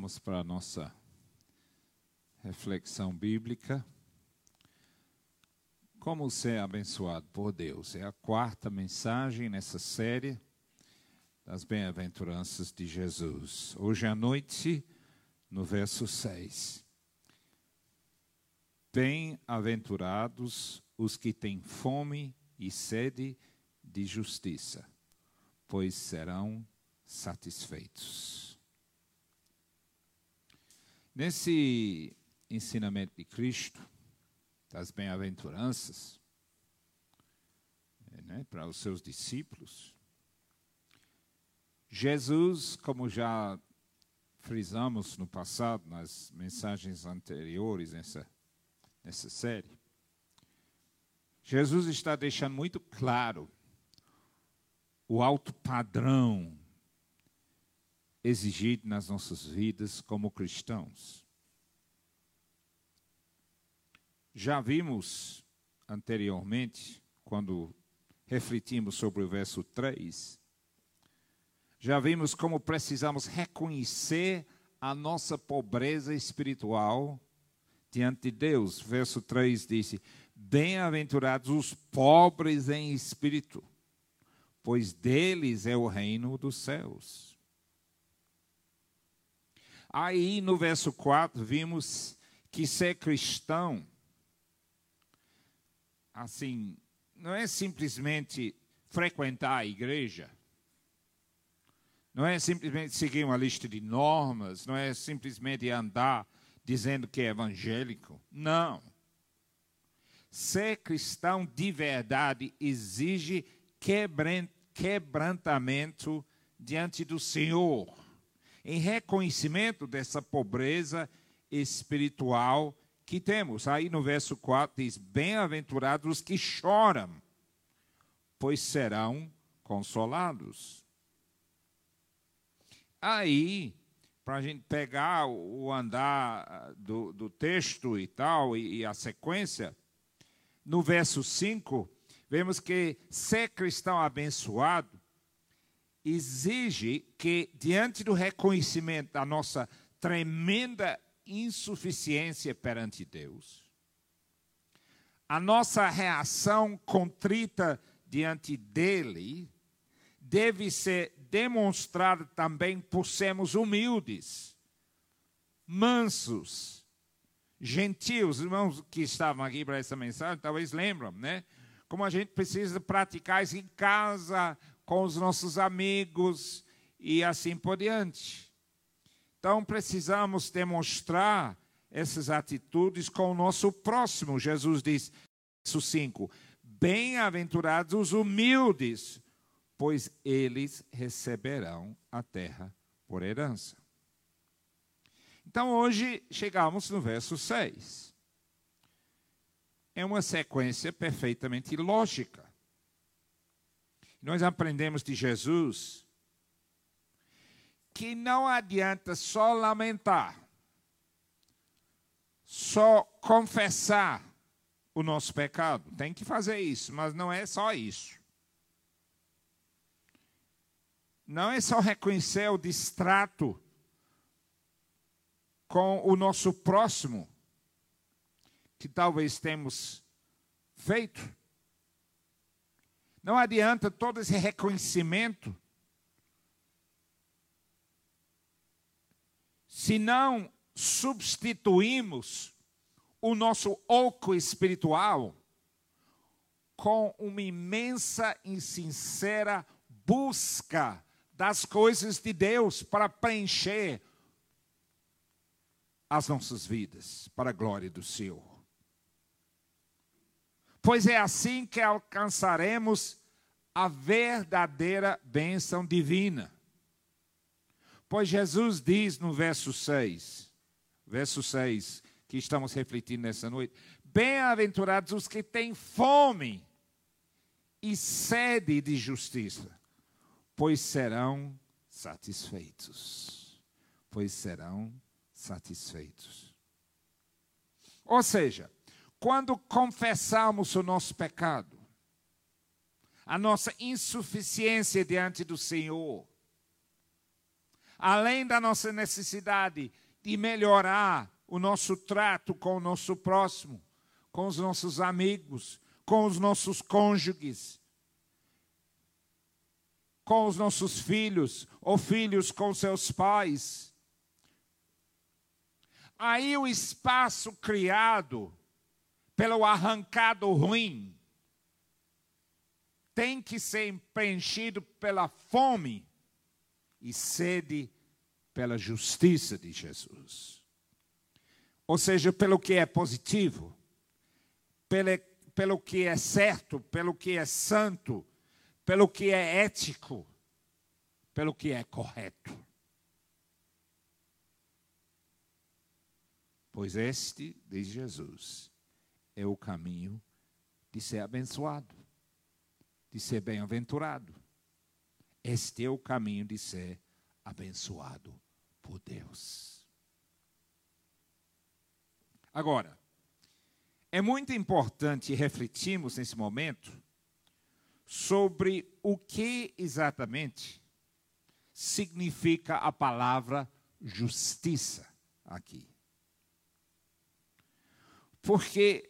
Vamos para a nossa reflexão bíblica. Como ser abençoado por Deus? É a quarta mensagem nessa série das bem-aventuranças de Jesus. Hoje à noite, no verso 6. Bem-aventurados os que têm fome e sede de justiça, pois serão satisfeitos. Nesse ensinamento de Cristo, das bem-aventuranças, né, para os seus discípulos, Jesus, como já frisamos no passado, nas mensagens anteriores nessa, nessa série, Jesus está deixando muito claro o alto padrão exigido nas nossas vidas como cristãos. Já vimos anteriormente, quando refletimos sobre o verso 3, já vimos como precisamos reconhecer a nossa pobreza espiritual diante de Deus. Verso 3 disse: Bem-aventurados os pobres em espírito, pois deles é o reino dos céus. Aí no verso 4 vimos que ser cristão, assim, não é simplesmente frequentar a igreja, não é simplesmente seguir uma lista de normas, não é simplesmente andar dizendo que é evangélico. Não. Ser cristão de verdade exige quebrantamento diante do Senhor, em reconhecimento dessa pobreza espiritual que temos. Aí no verso 4 diz: Bem-aventurados os que choram, pois serão consolados. Aí, para a gente pegar o andar ah, do, do texto e tal, e, e a sequência, no verso 5, vemos que ser cristão abençoado exige que, diante do reconhecimento da nossa tremenda insuficiência perante Deus, a nossa reação contrita diante dele deve ser demonstrada também por sermos humildes, mansos, gentios. Irmãos que estavam aqui para essa mensagem, talvez lembram, né? Como a gente precisa praticar isso em casa, com os nossos amigos e assim por diante. Então precisamos demonstrar essas atitudes com o nosso próximo. Jesus diz, verso 5: Bem-aventurados os humildes, pois eles receberão a terra por herança. Então hoje chegamos no verso 6. É uma sequência perfeitamente lógica. Nós aprendemos de Jesus que não adianta só lamentar, só confessar o nosso pecado. Tem que fazer isso, mas não é só isso. Não é só reconhecer o distrato com o nosso próximo, que talvez temos feito. Não adianta todo esse reconhecimento se não substituímos o nosso oco espiritual com uma imensa e sincera busca das coisas de Deus para preencher as nossas vidas para a glória do Senhor. Pois é assim que alcançaremos a verdadeira bênção divina. Pois Jesus diz no verso 6, verso 6, que estamos refletindo nessa noite: Bem-aventurados os que têm fome e sede de justiça, pois serão satisfeitos. Pois serão satisfeitos. Ou seja, quando confessamos o nosso pecado, a nossa insuficiência diante do Senhor, além da nossa necessidade de melhorar o nosso trato com o nosso próximo, com os nossos amigos, com os nossos cônjuges, com os nossos filhos, ou filhos com seus pais. Aí o espaço criado pelo arrancado ruim tem que ser preenchido pela fome e sede pela justiça de Jesus. Ou seja, pelo que é positivo, pelo, pelo que é certo, pelo que é santo, pelo que é ético, pelo que é correto. Pois este, diz Jesus, é o caminho de ser abençoado, de ser bem-aventurado. Este é o caminho de ser abençoado por Deus. Agora, é muito importante refletirmos nesse momento sobre o que exatamente significa a palavra justiça aqui. Porque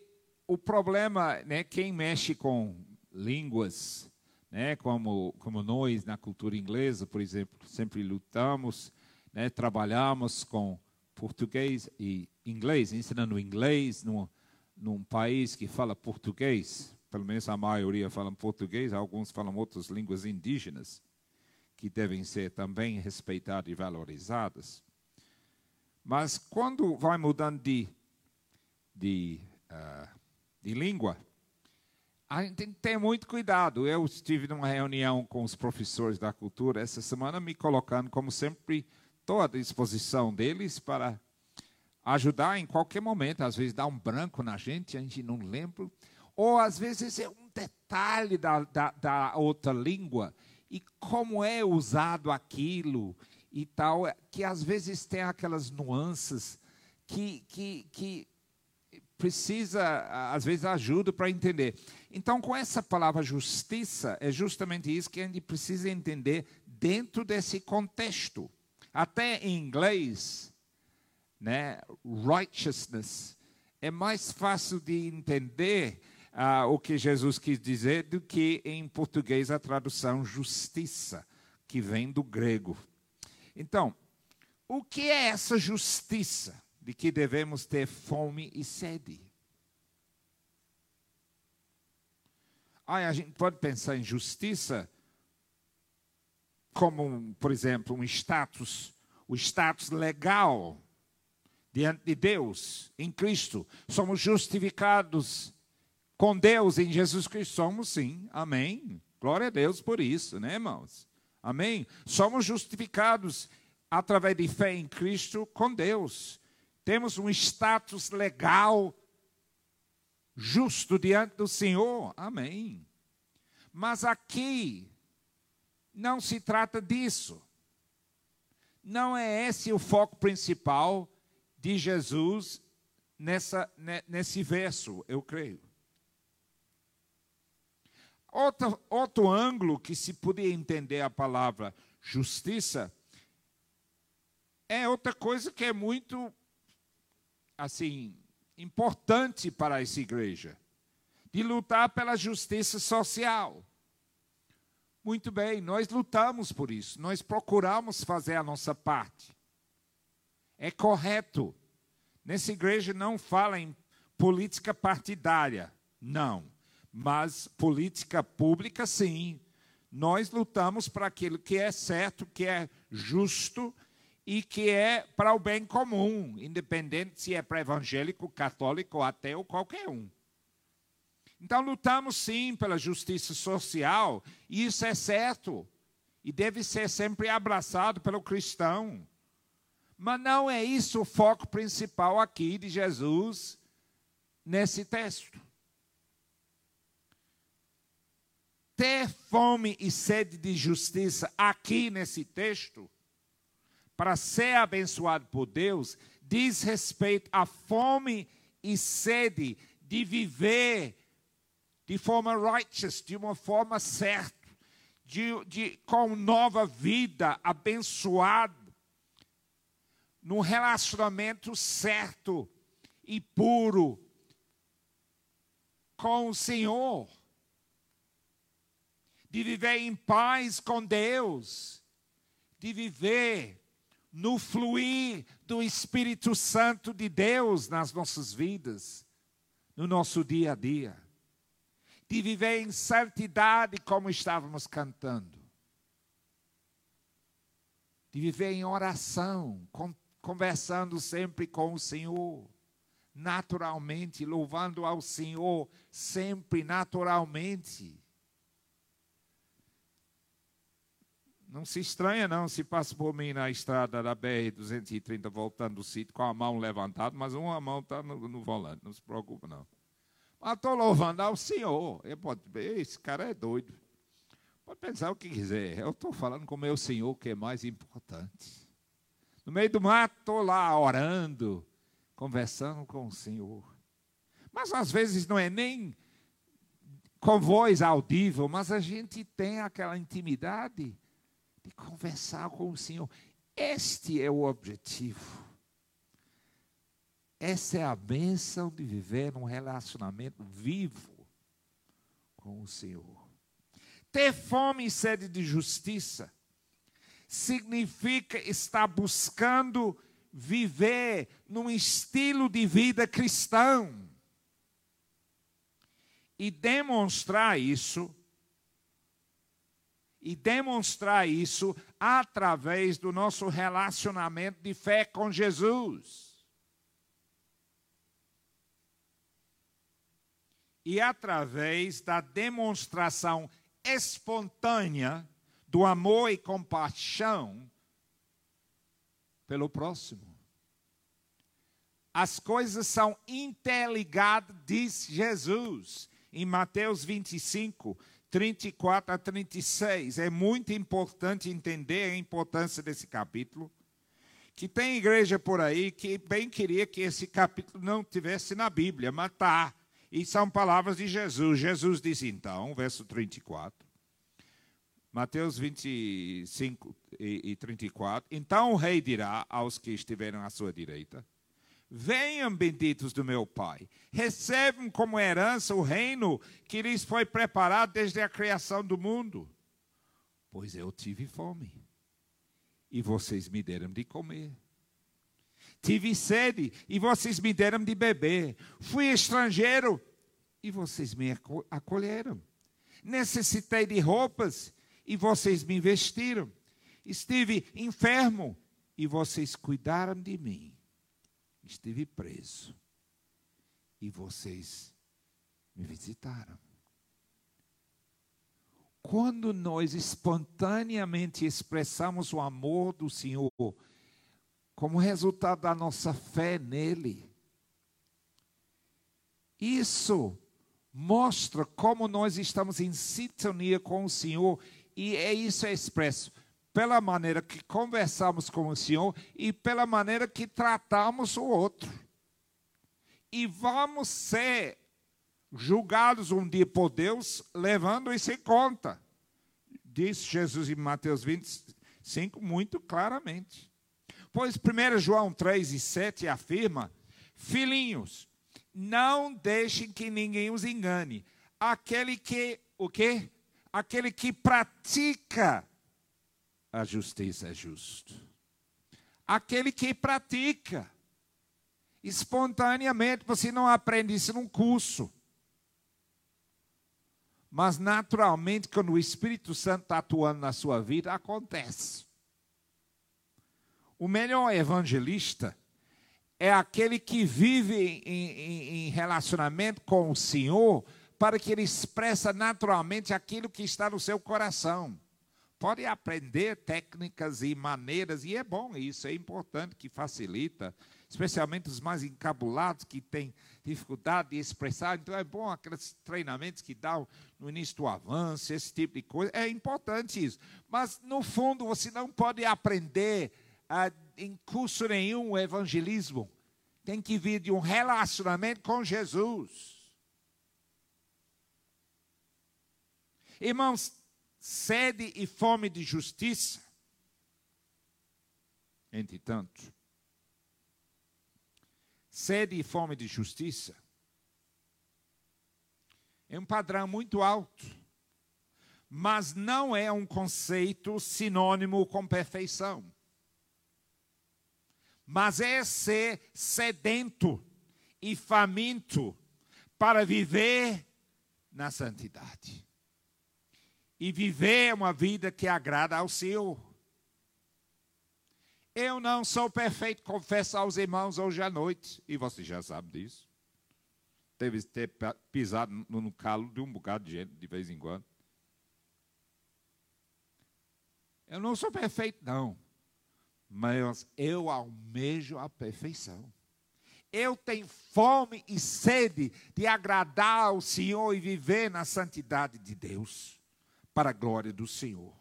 o problema, né, quem mexe com línguas, né, como, como nós na cultura inglesa, por exemplo, sempre lutamos, né, trabalhamos com português e inglês, ensinando inglês num, num país que fala português, pelo menos a maioria fala português, alguns falam outras línguas indígenas, que devem ser também respeitadas e valorizadas. Mas quando vai mudando de, de, uh, de língua, a gente tem que ter muito cuidado. Eu estive numa reunião com os professores da cultura essa semana, me colocando, como sempre, estou à disposição deles para ajudar em qualquer momento. Às vezes dá um branco na gente, a gente não lembra. Ou às vezes é um detalhe da, da, da outra língua e como é usado aquilo e tal, que às vezes tem aquelas nuances que, que, que precisa, às vezes, ajuda para entender. Então, com essa palavra justiça, é justamente isso que a gente precisa entender dentro desse contexto. Até em inglês, né, righteousness, é mais fácil de entender uh, o que Jesus quis dizer do que em português a tradução justiça, que vem do grego. Então, o que é essa justiça? De que devemos ter fome e sede. Ai, a gente pode pensar em justiça como, por exemplo, um status, o status legal diante de Deus, em Cristo. Somos justificados com Deus em Jesus Cristo. Somos sim, amém. Glória a Deus por isso, né, irmãos? Amém. Somos justificados através de fé em Cristo com Deus temos um status legal justo diante do Senhor. Amém. Mas aqui não se trata disso. Não é esse o foco principal de Jesus nessa, nesse verso, eu creio. Outro, outro ângulo que se podia entender a palavra justiça é outra coisa que é muito assim importante para essa igreja, de lutar pela justiça social. Muito bem, nós lutamos por isso, nós procuramos fazer a nossa parte. É correto. Nessa igreja não fala em política partidária, não. Mas política pública, sim. Nós lutamos para aquilo que é certo, que é justo e que é para o bem comum, independente se é para evangélico, católico, ateu, qualquer um. Então lutamos sim pela justiça social, e isso é certo, e deve ser sempre abraçado pelo cristão. Mas não é isso o foco principal aqui de Jesus nesse texto. Ter fome e sede de justiça aqui nesse texto para ser abençoado por Deus, diz respeito à fome e sede de viver de forma righteous, de uma forma certa, de, de, com nova vida, abençoado, num relacionamento certo e puro com o Senhor, de viver em paz com Deus, de viver no fluir do Espírito Santo de Deus nas nossas vidas, no nosso dia a dia, de viver em santidade como estávamos cantando, de viver em oração, conversando sempre com o Senhor. Naturalmente, louvando ao Senhor sempre naturalmente. Não se estranha, não, se passa por mim na estrada da BR-230 voltando do sítio com a mão levantada, mas uma mão está no, no, volante, não se preocupa, não. Mas estou louvando ao Senhor. Pode esse cara é doido. Pode pensar o que quiser. Eu estou falando com o meu Senhor, que é mais importante. No meio do mato, estou lá orando, conversando com o Senhor. Mas às vezes não é nem com voz audível, mas a gente tem aquela intimidade de conversar com o Senhor. Este é o objetivo. Essa é a bênção de viver num relacionamento vivo com o Senhor. Ter fome e sede de justiça significa estar buscando viver num estilo de vida cristão. E demonstrar isso, e demonstrar isso através do nosso relacionamento de fé com Jesus. E através da demonstração espontânea do amor e compaixão pelo próximo. As coisas são interligadas, diz Jesus, em Mateus 25, 34 a 36. É muito importante entender a importância desse capítulo. Que tem igreja por aí que bem queria que esse capítulo não tivesse na Bíblia, mas está. E são palavras de Jesus. Jesus diz então, verso 34. Mateus 25 e 34. Então o rei dirá aos que estiverem à sua direita: Venham, benditos do meu Pai, recebam como herança o reino que lhes foi preparado desde a criação do mundo. Pois eu tive fome, e vocês me deram de comer. Tive sede, e vocês me deram de beber. Fui estrangeiro, e vocês me acolheram. Necessitei de roupas, e vocês me vestiram. Estive enfermo e vocês cuidaram de mim. Estive preso. E vocês me visitaram. Quando nós espontaneamente expressamos o amor do Senhor como resultado da nossa fé nele, isso mostra como nós estamos em sintonia com o Senhor. E é isso é expresso pela maneira que conversamos com o Senhor e pela maneira que tratamos o outro. E vamos ser julgados um dia por Deus, levando isso em conta. Diz Jesus em Mateus 25 muito claramente. Pois 1 João 3 e 7 afirma: Filhinhos, não deixem que ninguém os engane. Aquele que, o quê? aquele que pratica a justiça é justo. Aquele que pratica espontaneamente, você não aprende isso num curso. Mas naturalmente, quando o Espírito Santo está atuando na sua vida, acontece. O melhor evangelista é aquele que vive em, em, em relacionamento com o Senhor para que ele expressa naturalmente aquilo que está no seu coração. Pode aprender técnicas e maneiras, e é bom isso, é importante que facilita, especialmente os mais encabulados que têm dificuldade de expressar. Então é bom aqueles treinamentos que dão no início do avanço, esse tipo de coisa. É importante isso. Mas, no fundo, você não pode aprender ah, em curso nenhum o evangelismo. Tem que vir de um relacionamento com Jesus. Irmãos, sede e fome de justiça, entretanto, sede e fome de justiça. É um padrão muito alto, mas não é um conceito sinônimo com perfeição. Mas é ser sedento e faminto para viver na santidade. E viver uma vida que agrada ao Senhor. Eu não sou perfeito, confesso aos irmãos hoje à noite, e você já sabe disso. Deve ter pisado no calo de um bocado de gente de vez em quando. Eu não sou perfeito, não, mas eu almejo a perfeição. Eu tenho fome e sede de agradar ao Senhor e viver na santidade de Deus, para a glória do Senhor.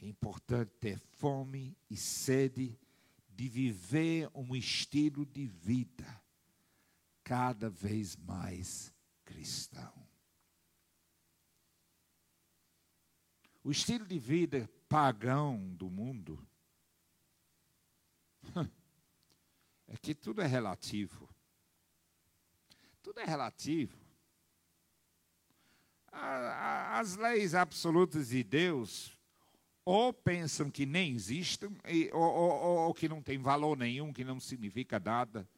É importante ter fome e sede de viver um estilo de vida cada vez mais cristão. O estilo de vida pagão do mundo é que tudo é relativo. Tudo é relativo. As leis absolutas de Deus ou pensam que nem existem, ou, ou, ou, que não tem valor nenhum, que não significa nada.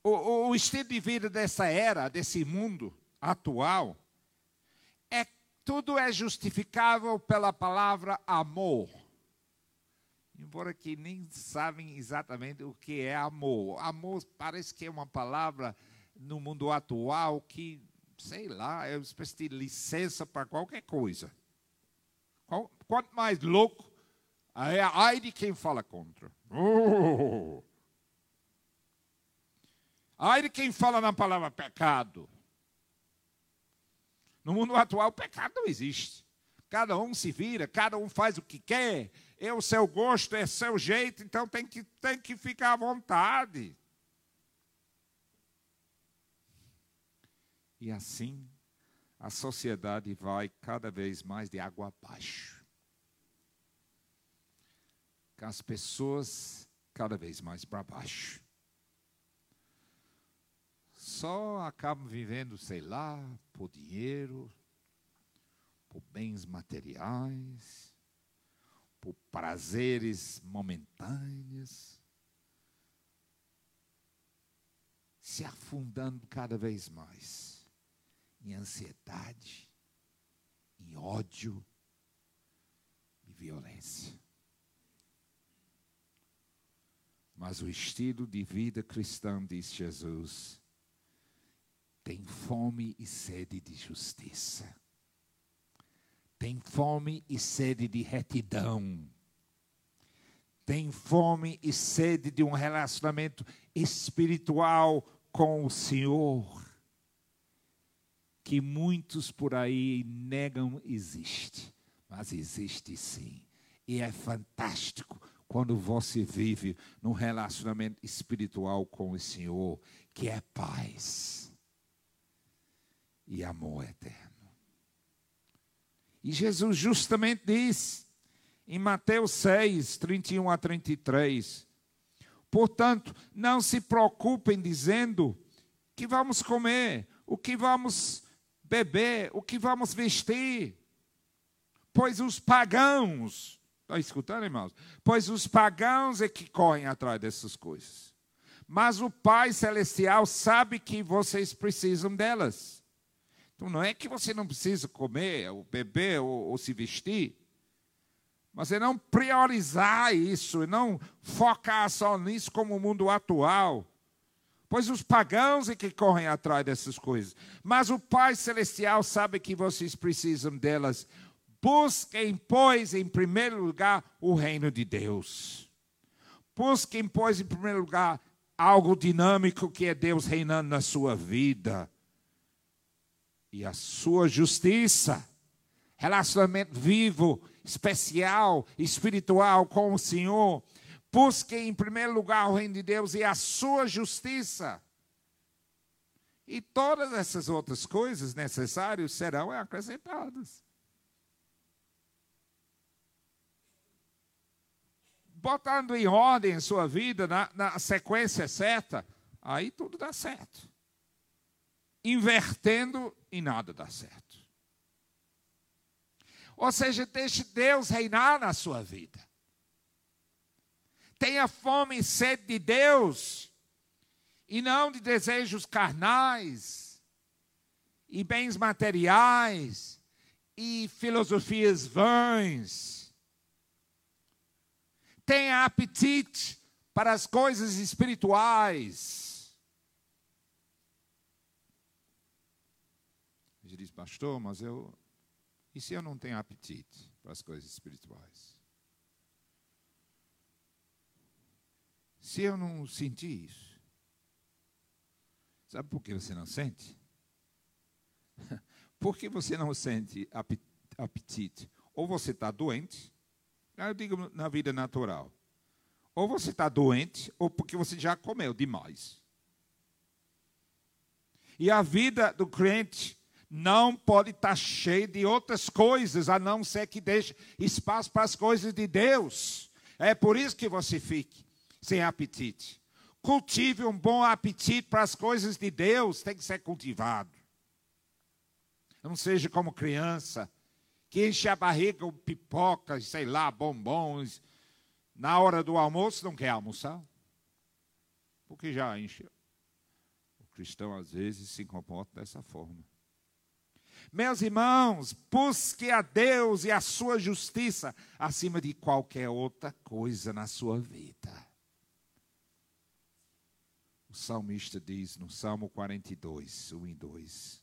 O, o estilo de vida dessa era, desse mundo atual, é tudo é justificável pela palavra amor. Embora que nem sabem exatamente o que é amor. Amor parece que é uma palavra no mundo atual que, sei lá, é uma espécie de licença para qualquer coisa. Quanto mais louco, é ai de quem fala contra. Oh. Ai de quem fala na palavra pecado. No mundo atual, pecado não existe. Cada um se vira, cada um faz o que quer. É o seu gosto, é o seu jeito, então tem que, tem que ficar à vontade. E assim a sociedade vai cada vez mais de água abaixo. Com as pessoas cada vez mais para baixo. Só acabam vivendo, sei lá, por dinheiro, por bens materiais, por prazeres momentâneos, se afundando cada vez mais em ansiedade, em ódio e violência. Mas o estilo de vida cristão, diz Jesus, tem fome e sede de justiça. Tem fome e sede de retidão. Tem fome e sede de um relacionamento espiritual com o Senhor que muitos por aí negam existe, mas existe sim. E é fantástico quando você vive num relacionamento espiritual com o Senhor, que é paz e amor eterno. E Jesus justamente diz em Mateus 6, 31 a 33, portanto, não se preocupem dizendo que vamos comer, o que vamos beber, o que vamos vestir. Pois os pagãos, está escutando, irmãos? Pois os pagãos é que correm atrás dessas coisas. Mas o Pai Celestial sabe que vocês precisam delas. Então não é que você não precisa comer, ou beber, ou, ou se vestir. Mas é não priorizar isso, e não focar só nisso como o mundo atual Pois os pagãos é que correm atrás dessas coisas. Mas o Pai Celestial sabe que vocês precisam delas. Busquem, pois, em primeiro lugar, o reino de Deus. Busquem, pois, em primeiro lugar, algo dinâmico que é Deus reinando na sua vida. E a sua justiça. Relacionamento vivo, especial, espiritual com o Senhor Busquem em primeiro lugar o reino de Deus e a sua justiça. E todas essas outras coisas necessárias serão acrescentadas. botando em ordem sua vida na, na sequência certa, aí tudo dá certo. Invertendo e nada dá certo. Ou seja, deixe Deus reinar na sua vida. Tenha fome e sede de Deus, e não de desejos carnais, e bens materiais, e filosofias vãs. Tenha apetite para as coisas espirituais. Ele diz, pastor, mas eu. E se eu não tenho apetite para as coisas espirituais? Se eu não sentir isso, sabe por que você não sente? Por que você não sente apetite? Ou você está doente, eu digo na vida natural. Ou você está doente, ou porque você já comeu demais. E a vida do crente não pode estar tá cheia de outras coisas, a não ser que deixe espaço para as coisas de Deus. É por isso que você fique sem apetite. Cultive um bom apetite para as coisas de Deus, tem que ser cultivado. Não seja como criança, que enche a barriga com pipocas, sei lá, bombons. Na hora do almoço não quer almoçar. Porque já enche. O cristão às vezes se comporta dessa forma. Meus irmãos, busque a Deus e a sua justiça acima de qualquer outra coisa na sua vida. O salmista diz no Salmo 42, 1 e 2: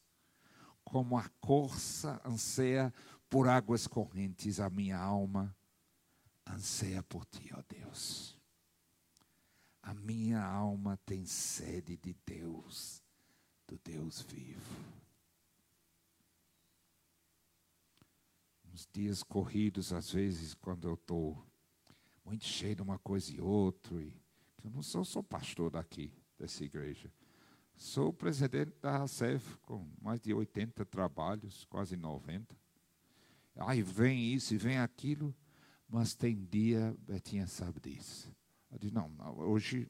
Como a corça anseia por águas correntes, a minha alma anseia por ti, ó Deus. A minha alma tem sede de Deus, do Deus vivo. Nos dias corridos, às vezes, quando eu estou muito cheio de uma coisa e outra, e eu não sou só pastor daqui, dessa igreja. Sou presidente da RACEF, com mais de 80 trabalhos, quase 90. Aí vem isso e vem aquilo, mas tem dia, Betinha sabe disso. Eu disse, não, hoje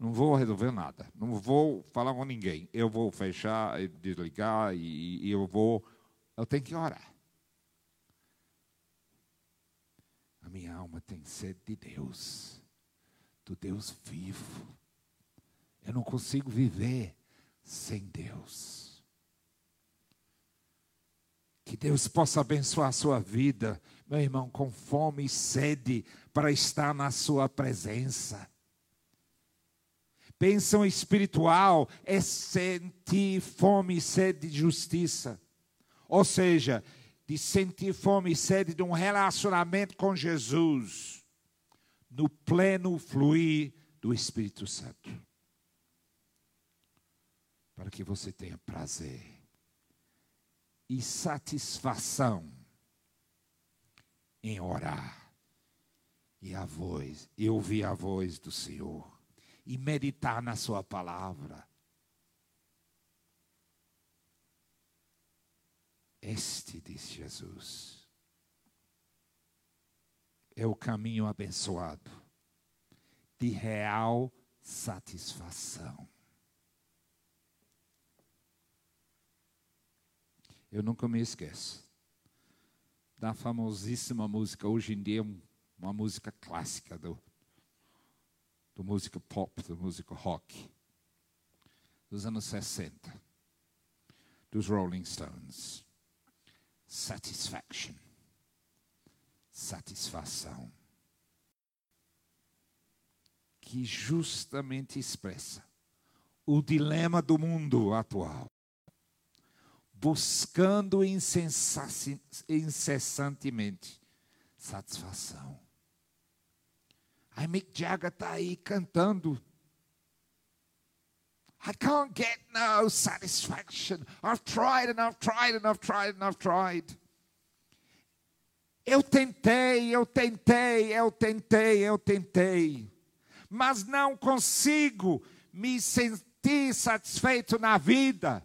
não vou resolver nada, não vou falar com ninguém. Eu vou fechar, desligar e, e eu vou, eu tenho que orar. A minha alma tem sede de Deus, do Deus vivo. Eu não consigo viver sem Deus. Que Deus possa abençoar a sua vida, meu irmão, com fome e sede para estar na sua presença. Bênção espiritual é sentir fome e sede de justiça. Ou seja, de sentir fome e sede de um relacionamento com Jesus, no pleno fluir do Espírito Santo para que você tenha prazer e satisfação em orar e a voz, e ouvir a voz do Senhor e meditar na sua palavra. Este, diz Jesus, é o caminho abençoado de real satisfação. eu nunca me esqueço da famosíssima música, hoje em dia uma música clássica do, do música pop, do música rock, dos anos 60, dos Rolling Stones. Satisfaction. Satisfação. Que justamente expressa o dilema do mundo atual buscando incessantemente satisfação. Aí Mick Jagger está aí cantando. I can't get no satisfaction. I've tried and I've tried and I've tried and I've tried. Eu tentei, eu tentei, eu tentei, eu tentei, mas não consigo me sentir satisfeito na vida.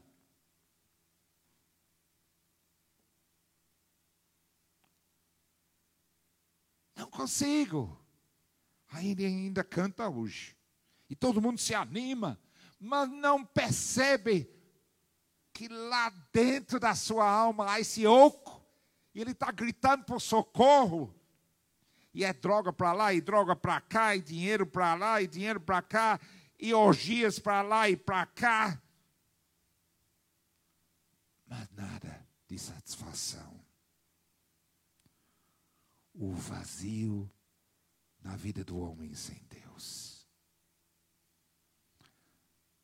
Não consigo. Aí ele ainda canta hoje. E todo mundo se anima, mas não percebe que lá dentro da sua alma há esse oco, e ele está gritando por socorro. E é droga para lá, e droga para cá, e dinheiro para lá, e dinheiro para cá, e orgias para lá e para cá. Mas nada de satisfação. O vazio na vida do homem sem Deus.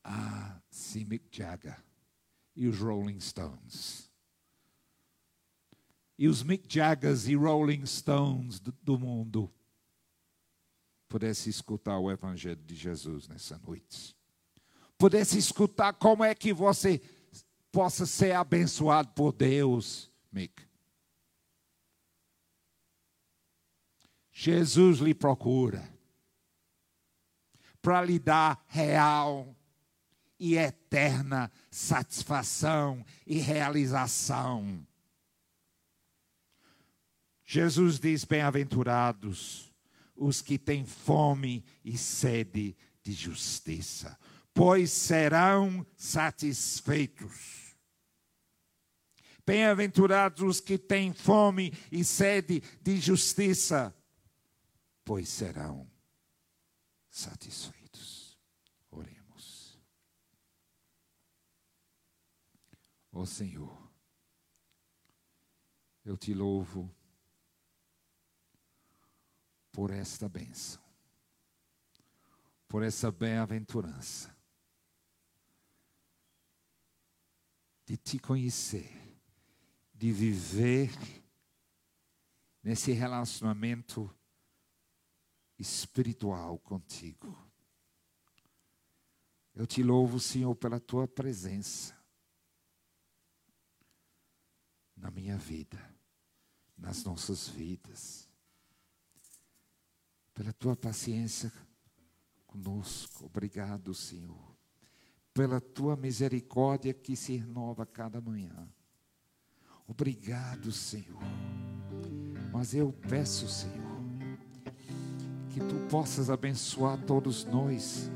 Ah, se Mick Jagger e os Rolling Stones. E os Mick Jaggers e Rolling Stones do, do mundo pudesse escutar o Evangelho de Jesus nessa noite. Pudesse escutar como é que você possa ser abençoado por Deus, Mick. Jesus lhe procura para lhe dar real e eterna satisfação e realização. Jesus diz: Bem-aventurados os que têm fome e sede de justiça, pois serão satisfeitos. Bem-aventurados os que têm fome e sede de justiça, pois serão satisfeitos. Ó oh, Senhor, eu te louvo por esta bênção, por essa bem-aventurança de te conhecer, de viver nesse relacionamento espiritual contigo. Eu te louvo, Senhor, pela tua presença na minha vida, nas nossas vidas, pela tua paciência conosco. Obrigado, Senhor, pela tua misericórdia que se renova cada manhã. Obrigado, Senhor. Mas eu peço, Senhor, que tu possas abençoar todos nós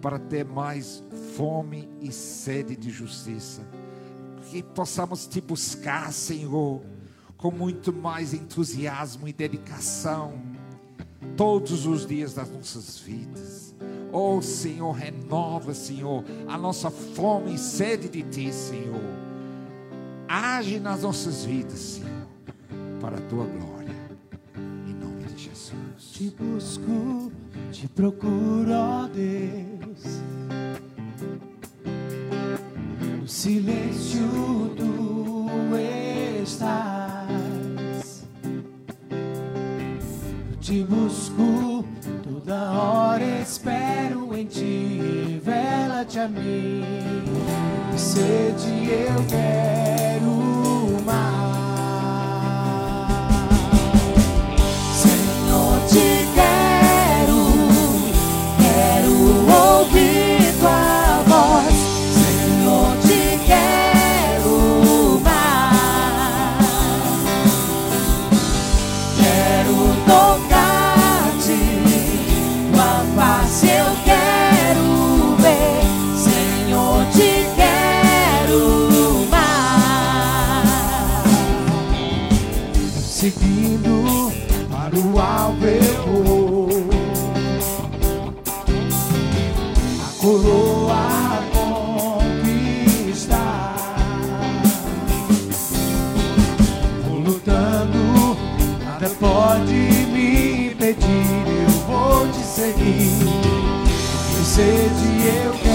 para ter mais fome e sede de justiça. Que possamos te buscar, Senhor, com muito mais entusiasmo e dedicação todos os dias das nossas vidas. Oh, Senhor, renova, Senhor, a nossa fome e sede de ti, Senhor. Age nas nossas vidas, Senhor, para a tua glória te busco, te procuro, ó Deus. Silêncio tu estás. Te busco, toda hora espero em ti. Revela-te a mim. Sede eu quero seguindo para o alvo eu vou. A coroa conquista. Vou lutando, nada pode me impedir. Eu vou te seguir, que sede eu quero.